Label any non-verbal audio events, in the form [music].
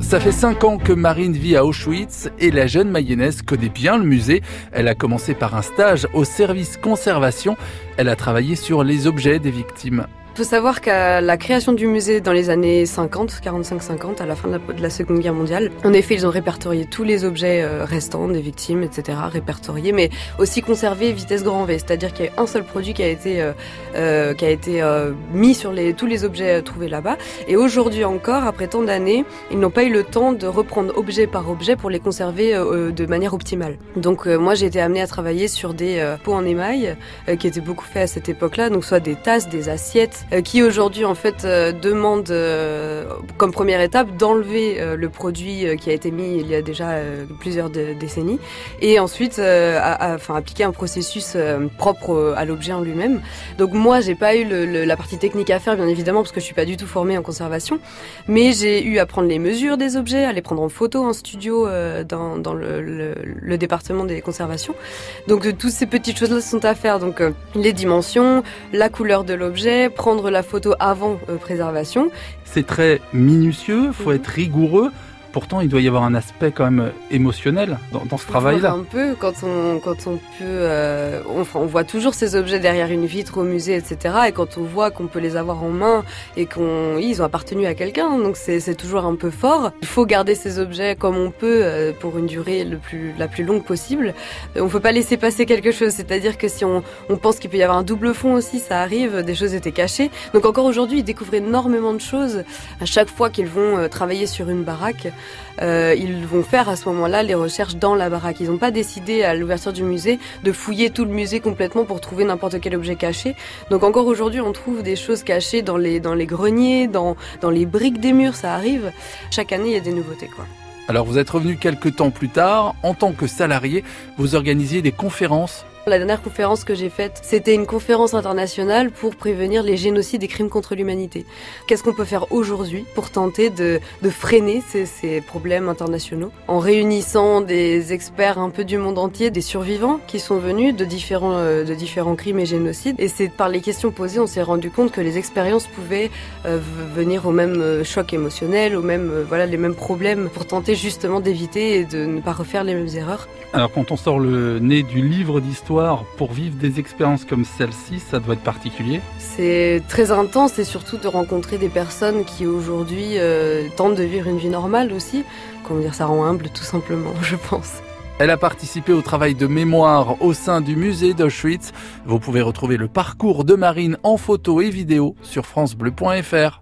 Ça fait cinq ans que Marine vit à Auschwitz et la jeune mayonnaise connaît bien le musée. Elle a commencé par un stage au service conservation. Elle a travaillé sur les objets des victimes. Il faut savoir qu'à la création du musée dans les années 50, 45-50, à la fin de la, Seconde Guerre mondiale, en effet, ils ont répertorié tous les objets euh, restants des victimes, etc., répertoriés, mais aussi conservés vitesse grand V, c'est-à-dire qu'il y a un seul produit qui a été euh, euh, qui a été mis sur les, tous les objets trouvés là-bas. Et aujourd'hui encore, après tant d'années, ils n'ont pas eu le temps de reprendre objet par objet pour les conserver de manière optimale. Donc moi, j'ai été amenée à travailler sur des pots en émail qui étaient beaucoup faits à cette époque-là, donc soit des tasses, des assiettes euh, qui aujourd'hui en fait euh, demande euh, comme première étape d'enlever le produit qui a été mis il y a déjà plusieurs décennies et ensuite appliquer un processus propre à l'objet en lui-même. Donc moi j'ai pas eu la partie technique à faire bien évidemment parce que je suis pas du tout formée en conservation, mais j'ai eu à prendre les mesures des objets, à les prendre en photo en studio dans, le, département des conservations. Donc toutes ces petites choses là sont à faire donc les dimensions, la couleur de l'objet, prendre la photo avant euh, préservation. C'est très minutieux, faut mhm. être rigoureux. Pourtant, il doit y avoir un aspect quand même émotionnel dans, ce travail-là. Un peu quand on quand on peut, euh, on, voit toujours ces objets derrière une vitre au musée, etc. Et quand on voit qu'on peut les avoir en main et qu'on ils ont appartenu à quelqu'un, donc c'est toujours un peu fort. Il faut garder ces objets comme on peut euh, pour une durée le plus la plus longue possible. On peut pas laisser passer quelque chose. C'est-à-dire que si on, on pense qu'il peut y avoir un double fond aussi, ça arrive. Des choses étaient cachées. Donc encore aujourd'hui, ils découvrent énormément de choses à chaque fois qu'ils vont euh, travailler sur une baraque. Euh, ils vont faire à ce moment-là les recherches dans la baraque. Ils n'ont pas décidé à l'ouverture du musée de fouiller tout le musée complètement pour trouver n'importe quel objet caché. Donc encore aujourd'hui, on trouve des choses cachées dans les, dans les greniers, dans, dans les briques des murs, ça arrive. Chaque année, il y a des nouveautés. Alors vous êtes revenu quelques temps plus tard, en tant que salarié, vous organisiez des conférences la dernière conférence que j'ai faite, c'était une conférence internationale pour prévenir les génocides et crimes contre l'humanité. Qu'est-ce qu'on peut faire aujourd'hui pour tenter de, freiner ces, ces, problèmes internationaux en réunissant des experts un peu du monde entier, des survivants qui sont venus de différents, euh, de différents crimes et génocides? Et c'est par les questions posées, on s'est rendu compte que les expériences pouvaient euh, venir au même euh, choc émotionnel, au même, voilà, les mêmes problèmes pour tenter justement d'éviter et de ne pas refaire les mêmes erreurs. Alors quand on sort le nez du livre d'histoire, pour vivre des expériences comme celle-ci, ça doit être particulier C'est très intense et surtout de rencontrer des personnes qui aujourd'hui euh, tentent de vivre une vie normale aussi. Comment dire, ça rend humble tout simplement, [laughs] je pense. Elle a participé au travail de mémoire au sein du musée d'Auschwitz. Vous pouvez retrouver le parcours de Marine en photo et vidéo sur francebleu.fr.